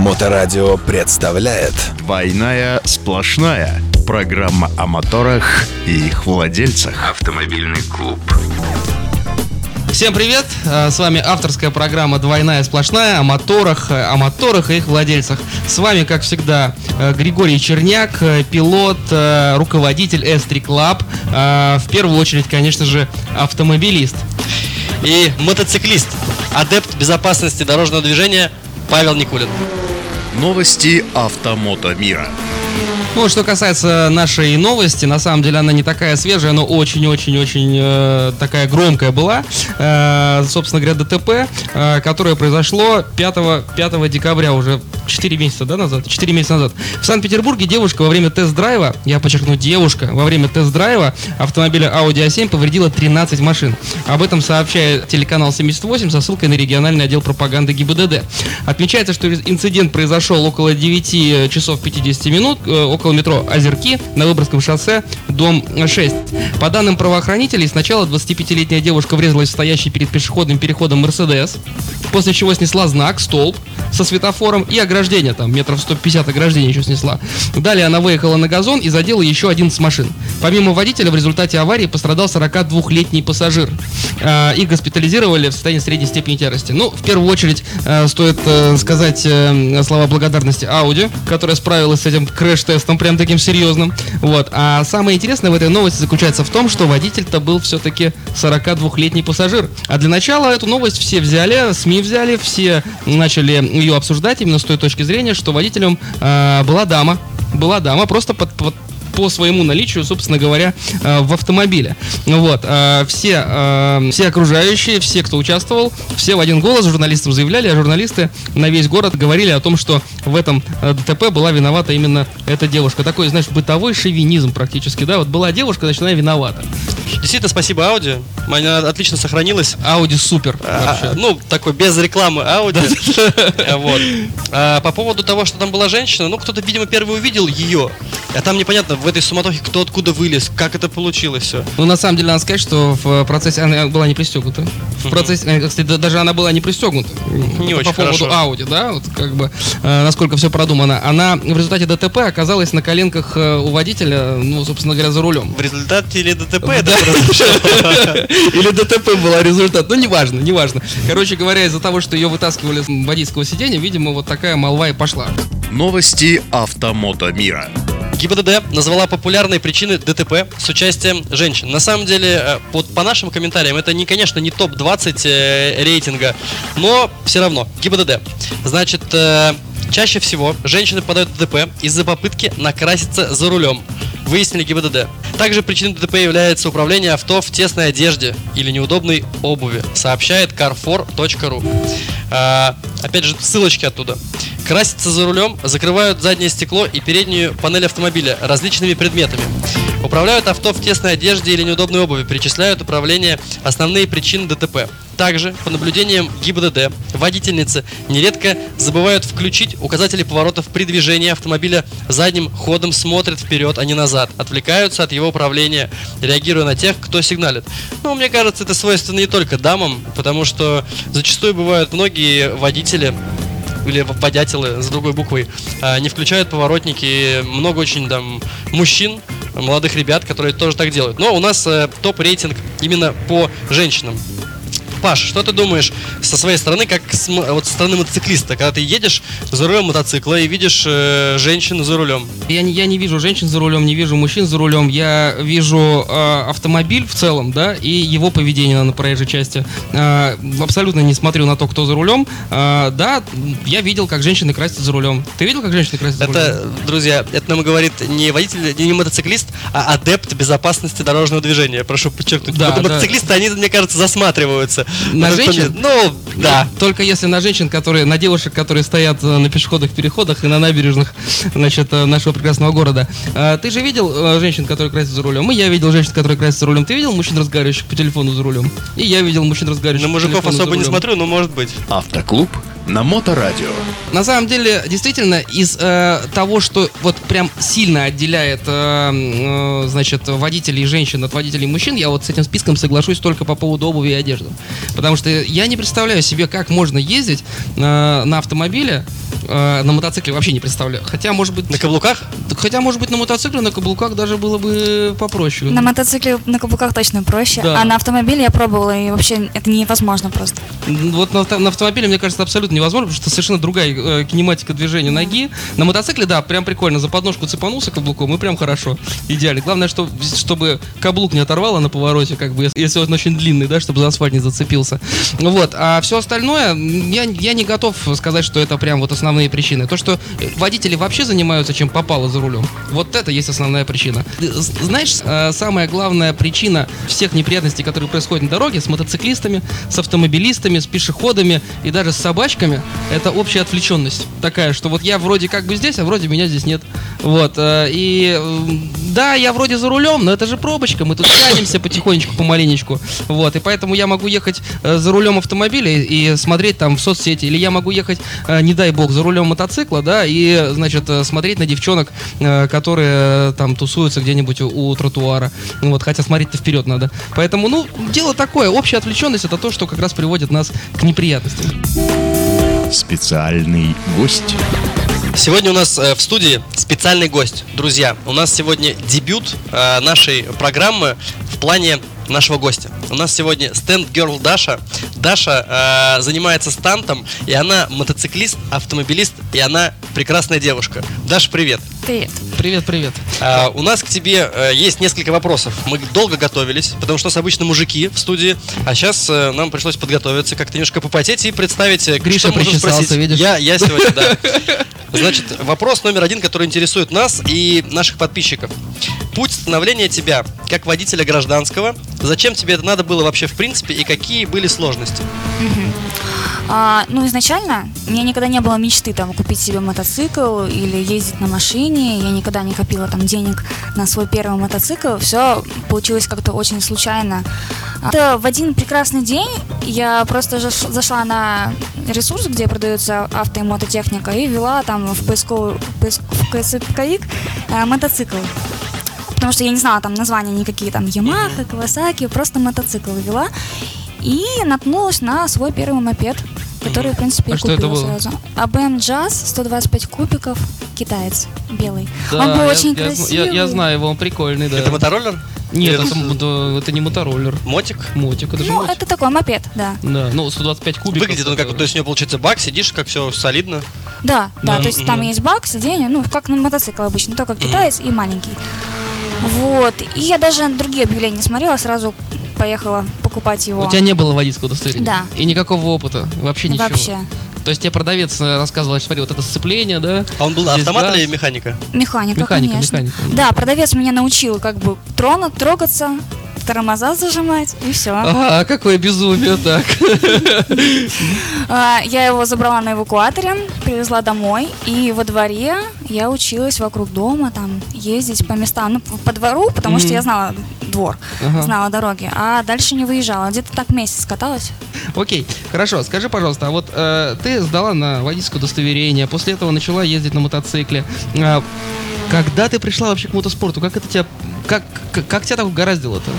Моторадио представляет «Двойная сплошная». Программа о моторах и их владельцах. Автомобильный клуб. Всем привет! Э, С вами авторская программа «Двойная сплошная» о моторах, о моторах и их владельцах. С вами, как всегда, э, Григорий Черняк, э, пилот, э, руководитель S3 Club. В первую очередь, конечно же, автомобилист. и мотоциклист, адепт безопасности дорожного движения Павел Никулин. Новости автомото мира. Ну, что касается нашей новости, на самом деле она не такая свежая, но очень-очень-очень э, такая громкая была. Э, собственно говоря, ДТП, э, которое произошло 5, 5 декабря, уже 4 месяца да, назад, 4 месяца назад. В Санкт-Петербурге девушка во время тест-драйва, я подчеркну, девушка во время тест-драйва автомобиля Audi A7 повредила 13 машин. Об этом сообщает телеканал 78 со ссылкой на региональный отдел пропаганды ГИБДД. Отмечается, что инцидент произошел около 9 часов 50 минут, э, около метро Озерки на Выборгском шоссе, дом 6. По данным правоохранителей, сначала 25-летняя девушка врезалась в стоящий перед пешеходным переходом Мерседес, после чего снесла знак, столб со светофором и ограждение, там метров 150 ограждения еще снесла. Далее она выехала на газон и задела еще 11 машин. Помимо водителя, в результате аварии пострадал 42-летний пассажир. Э, Их госпитализировали в состоянии средней степени тяжести. Ну, в первую очередь, э, стоит э, сказать э, слова благодарности Audi, которая справилась с этим крэш-тестом прям таким серьезным. Вот. А самое интересное в этой новости заключается в том, что водитель-то был все-таки 42-летний пассажир. А для начала эту новость все взяли, СМИ взяли, все начали ее обсуждать именно с той точки зрения, что водителем э, была дама. Была дама, просто под, под- по своему наличию, собственно говоря, э, в автомобиле. Вот. э, Все, э, все окружающие, все, кто участвовал, все в один голос журналистам заявляли, а журналисты на весь город говорили о том, что в этом ДТП была виновата именно эта девушка. Такой, знаешь, бытовой шовинизм практически, да? Вот была девушка, значит, она виновата. Действительно, спасибо Ауди. Она отлично сохранилась. Ауди супер. А, вообще. ну, такой без рекламы. А, Вот. А, По поводу того, что там была женщина, ну, кто-то, видимо, первый увидел ее. А там непонятно, в этой суматохе кто откуда вылез, как это получилось все. Ну, на самом деле, надо сказать, что в процессе она была не пристегнута. В процессе, э, кстати, да- даже она была не пристегнута. Не очень По поводу хорошо. Audi, да, вот как бы, э, насколько все продумано. Она в результате ДТП оказалась на коленках э, у водителя, ну, собственно говоря, за рулем. В результате или ДТП Да. Или ДТП была результат. Ну, неважно, неважно. Короче говоря, из-за того, что ее вытаскивали с водительского сиденья, видимо, вот такая молва и пошла. Новости автомото мира. ГИБДД назвала популярные причины ДТП с участием женщин. На самом деле, э, вот по нашим комментариям, это, не, конечно, не топ-20 э, рейтинга, но все равно, ГИБДД. Значит, э, чаще всего женщины попадают в ДТП из-за попытки накраситься за рулем. Выяснили ГИБДД. Также причиной ДТП является управление авто в тесной одежде или неудобной обуви, сообщает carfor.ru. А, опять же, ссылочки оттуда. Краситься за рулем, закрывают заднее стекло и переднюю панель автомобиля различными предметами. Управляют авто в тесной одежде или неудобной обуви, перечисляют управление основные причины ДТП. Также, по наблюдениям ГИБДД, водительницы нередко забывают включить указатели поворотов при движении автомобиля задним ходом, смотрят вперед, а не назад, отвлекаются от его управления, реагируя на тех, кто сигналит. Ну, мне кажется, это свойственно не только дамам, потому что зачастую бывают многие водители, или водятелы с другой буквой, а, не включают поворотники. Много очень там мужчин, молодых ребят, которые тоже так делают. Но у нас э, топ-рейтинг именно по женщинам. Паш, что ты думаешь со своей стороны, как с вот со стороны мотоциклиста, когда ты едешь за рулем мотоцикла и видишь э, женщину за рулем? Я не, я не вижу женщин за рулем, не вижу мужчин за рулем. Я вижу э, автомобиль в целом, да, и его поведение на проезжей части. Э, абсолютно не смотрю на то, кто за рулем. Э, да, я видел, как женщины красятся за рулем. Ты видел, как женщины красятся за рулем? Это, друзья, это нам говорит не водитель, не мотоциклист, а адепт безопасности дорожного движения. Прошу подчеркнуть. Да, да. мотоциклисты, они, мне кажется, засматриваются. На женщин? Ну, да. Только если на женщин, которые, на девушек, которые стоят э, на пешеходных переходах и на набережных, значит, э, нашего прекрасного города. Э, Ты же видел э, женщин, которые красятся за рулем? И я видел женщин, которые красятся за рулем. Ты видел мужчин, разговаривающих по телефону за рулем? И я видел мужчин, разговаривающих На по мужиков особо не смотрю, но может быть. Автоклуб на Моторадио. На самом деле, действительно, из э, того, что вот прям сильно отделяет, э, э, значит, водителей женщин от водителей мужчин, я вот с этим списком соглашусь только по поводу обуви и одежды. Потому что я не представляю себе, как можно ездить э, на автомобиле, э, на мотоцикле вообще не представляю. Хотя, может быть... На каблуках? Хотя, может быть, на мотоцикле, на каблуках даже было бы попроще. На мотоцикле на каблуках точно проще, Да. а на автомобиле я пробовала, и вообще это невозможно просто. Вот на, на автомобиле, мне кажется, абсолютно невозможно, потому что совершенно другая э, кинематика движения ноги. На мотоцикле, да, прям прикольно. За подножку цепанулся каблуком, и прям хорошо. Идеально. Главное, что, чтобы каблук не оторвало на повороте, как бы, если- он очень длинный, да, чтобы за асфальт не зацепился. Вот. А все остальное, я, я не готов сказать, что это прям вот основные причины. То, что водители вообще занимаются чем попало за рулем. Вот это есть основная причина. Знаешь, э, самая главная причина всех неприятностей, которые происходят на дороге с мотоциклистами, с автомобилистами, с пешеходами и даже с собачками, это общая отвлеченность. Такая, что вот я вроде как бы здесь, а вроде меня здесь нет. Вот. э, И да, я вроде за рулем, но это же пробочка, мы тут тянемся потихонечку, помаленечку. Вот. И поэтому я могу ехать э, за рулем автомобиля и смотреть там в соцсети, или я могу ехать, э, не дай бог, за рулем мотоцикла, да, и, значит, смотреть на девчонок, которые там тусуются где-нибудь у, тротуара. Вот, хотя смотреть-то вперед надо. Поэтому, ну, дело такое. Общая отвлеченность это то, что как раз приводит нас к неприятностям. Специальный гость. Сегодня у нас э, в студии специальный гость. Друзья, у нас сегодня дебют э, нашей программы в плане нашего гостя. У нас сегодня стенд-герл Даша. Даша э, занимается стантом, и она мотоциклист, автомобилист, и она прекрасная девушка. Даша, привет. Привет. Привет, привет. А, у нас к тебе э, есть несколько вопросов. Мы долго готовились, потому что у нас обычно мужики в студии, а сейчас э, нам пришлось подготовиться, как-то немножко попотеть и представить, э, Гриша что можно спросить. видишь? Я, я сегодня, да. Значит, вопрос номер один, который интересует нас и наших подписчиков. Путь становления тебя как водителя гражданского. Зачем тебе это надо было вообще в принципе и какие были сложности? А, ну, изначально у меня никогда не было мечты там купить себе мотоцикл или ездить на машине. Я никогда не копила там денег на свой первый мотоцикл. Все получилось как-то очень случайно. Это в один прекрасный день я просто заш- зашла на ресурс, где продается авто и мототехника, и ввела там в поисковый, поиск- в поисковик э, мотоцикл. Потому что я не знала там названия никакие, там Ямаха, Кавасаки, просто мотоцикл ввела. И наткнулась на свой первый мопед, который, в принципе, А и что это купила было? сразу. АБМ Jazz, 125 кубиков, китаец, белый. Да, Он был я- очень я, красивый. Я, я знаю его, он прикольный, да. Это мотороллер? Нет, это, мо- это не мотороллер. Мотик? Мотик, это же Ну, мотик. это такой мопед, да. Да, ну 125 кубиков. Выглядит он как, это- то есть у него получается бак, сидишь, как все солидно. Да, да, Да. то есть там есть бак, сиденье, ну, как на мотоцикл обычно, только китаец и маленький. Вот. И я даже другие объявления не смотрела, сразу поехала покупать его. У тебя не было водительского удостоверения? Да. И никакого опыта? Вообще ничего? Вообще. То есть тебе продавец э, рассказывал, что смотри, вот это сцепление, да? А он был Здесь автомат газ. или механика? Механика, Механика, конечно. механика. Да, продавец меня научил как бы тронуть, трогаться, тормоза зажимать, и все. Ага, какое безумие, так. Я его забрала на эвакуаторе, привезла домой, и во дворе я училась вокруг дома, там, ездить по местам, ну, по двору, потому что я знала двор, знала дороги, а дальше не выезжала, где-то так месяц каталась. Окей, хорошо, скажи, пожалуйста, а вот э, ты сдала на водительское удостоверение, после этого начала ездить на мотоцикле. А, когда ты пришла вообще к мотоспорту? Как это тебя, как, как, как тебя так угораздило-то?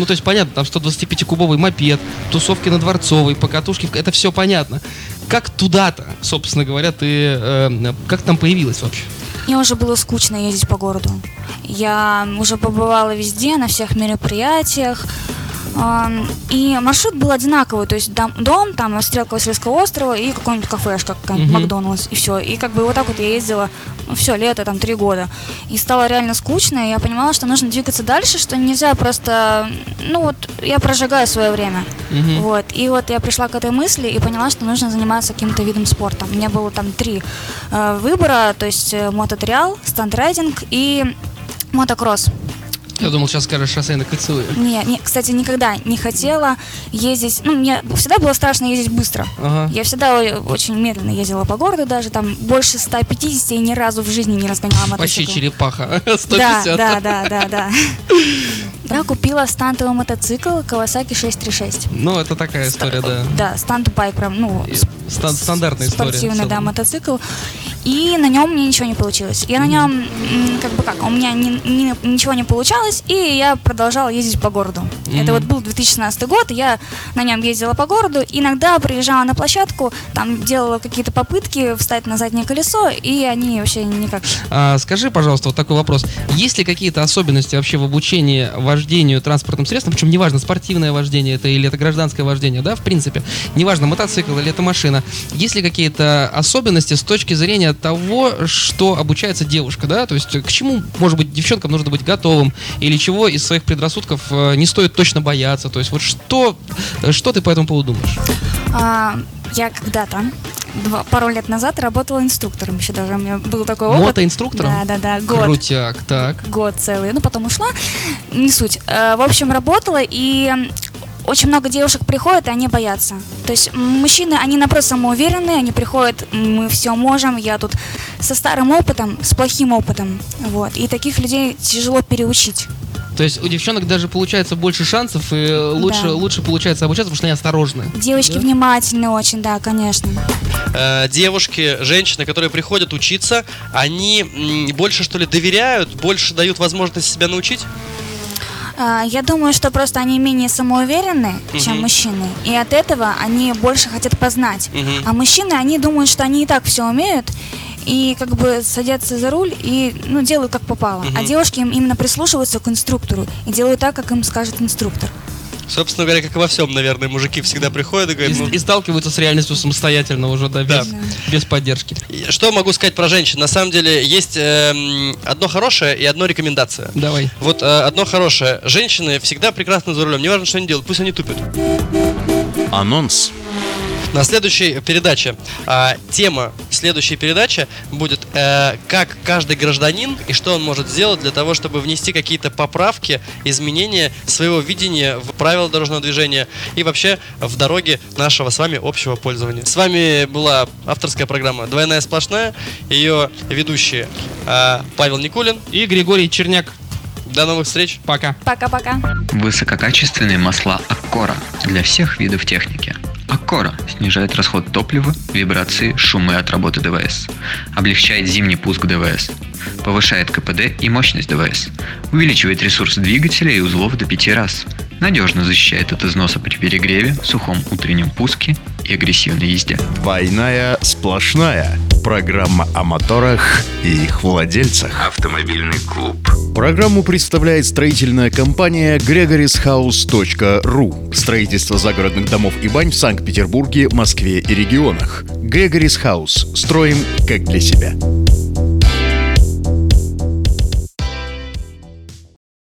Ну, то есть, понятно, там 125-кубовый мопед, тусовки на Дворцовой, покатушки, это все понятно. Как туда-то, собственно говоря, ты, э, как там появилась вообще? Мне уже было скучно ездить по городу. Я уже побывала везде, на всех мероприятиях. И маршрут был одинаковый, то есть дом, там стрелка Васильского острова и какой-нибудь кафешка, какая-нибудь Мгм. Макдоналдс, и все. И как бы вот так вот я ездила все лето, там три года. И стало реально скучно, и я понимала, что нужно двигаться дальше, что нельзя просто, ну вот, я прожигаю свое время. Мгм. Вот. И вот я пришла к этой мысли и поняла, что нужно заниматься каким-то видом спорта. У меня было там три э, выбора, то есть э, мототриал, стандрайдинг и мотокросс. Я думал, сейчас скажешь шоссейно-кольцевые. Не, не, кстати, никогда не хотела ездить. Ну, мне всегда было страшно ездить быстро. Ага. Я всегда очень медленно ездила по городу, даже там больше 150 и ни разу в жизни не разгоняла Почти мотоцикл. черепаха. Да, 150. да, да, да, да. Я купила стантовый мотоцикл Kawasaki 636. Ну, это такая история, да. Да, стант-байк прям, ну, стан- стандартная история. спортивный, да, мотоцикл. И на нем мне ничего не получилось. Я на нем, как бы как, у меня ни- ни- ничего не получалось, и я продолжала ездить по городу. Это вот был 2016 год, я на нем ездила по городу, иногда приезжала на площадку, там делала какие-то попытки встать на заднее колесо, и они вообще никак... А, скажи, пожалуйста, вот такой вопрос. Есть ли какие-то особенности вообще в обучении вождению транспортным средством, причем неважно, спортивное вождение это или это гражданское вождение, да, в принципе, неважно, мотоцикл или это машина, есть ли какие-то особенности с точки зрения того, что обучается девушка, да, то есть к чему, может быть, девчонкам нужно быть готовым, или чего из своих предрассудков э, не стоит точно бояться, то есть вот что, что ты по этому поводу думаешь? А, я когда-то, два- пару лет назад, работала инструктором, еще даже у меня был такой опыт. Мотоинструктором? Да, да, да, год. Крутяк, так. год целый, ну потом ушла, не суть. Э, В общем, работала, и очень много девушек приходят, и они боятся. То есть мужчины, они наоборот самоуверенные, они приходят, мы все можем, я тут со старым опытом, с плохим опытом, вот. И таких людей тяжело переучить. То есть у девчонок даже получается больше шансов и лучше, Да. лучше получается обучаться, потому что они осторожны. Девочки Да? внимательны очень, да, конечно. Э, девушки, женщины, которые приходят учиться, они больше что ли доверяют, больше дают возможность себя научить? А, Я думаю, что просто они менее самоуверенны, чем Мгм. мужчины, и от этого они больше хотят познать. Мгм. А мужчины, они думают, что они и так все умеют, и как бы садятся за руль и ну, делают как попало. А Мгм. девушки им именно прислушиваются к инструктору и делают так, как им скажет инструктор. Собственно говоря, как и во всем, наверное, мужики всегда приходят и И, говорят, ну, и сталкиваются с реальностью самостоятельно уже, да, без, Да. без поддержки. И Что могу сказать про женщин? На самом деле есть эм, одно хорошее и одно рекомендация. Давай. Вот э, одно хорошее. Женщины всегда прекрасно за рулем. Неважно, что они делают, пусть они тупят. Анонс. На следующей передаче а, тема следующей передачи будет э, как каждый гражданин и что он может сделать для того, чтобы внести какие-то поправки, изменения своего видения в правила дорожного движения и вообще в дороге нашего с вами общего пользования. С вами была авторская программа «Двойная сплошная», ее ведущие а, Павел Никулин. И Григорий Черняк. До новых встреч! Пока. Пока-пока. Высококачественные масла Аккора для всех видов техники. Аккора снижает расход топлива, вибрации, шумы от работы ДВС. Облегчает зимний пуск ДВС. Повышает КПД и мощность ДВС. Увеличивает ресурс двигателя и узлов до 5 раз. Надежно защищает от износа при перегреве, сухом утреннем пуске и агрессивной езде. Двойная сплошная. Программа о моторах и их владельцах. Автомобильный клуб. Программу представляет строительная компания gregorishouse.ru. Строительство загородных домов и бань в Санкт-Петербурге, Москве и регионах. Грегорис Хаус. Строим как для себя.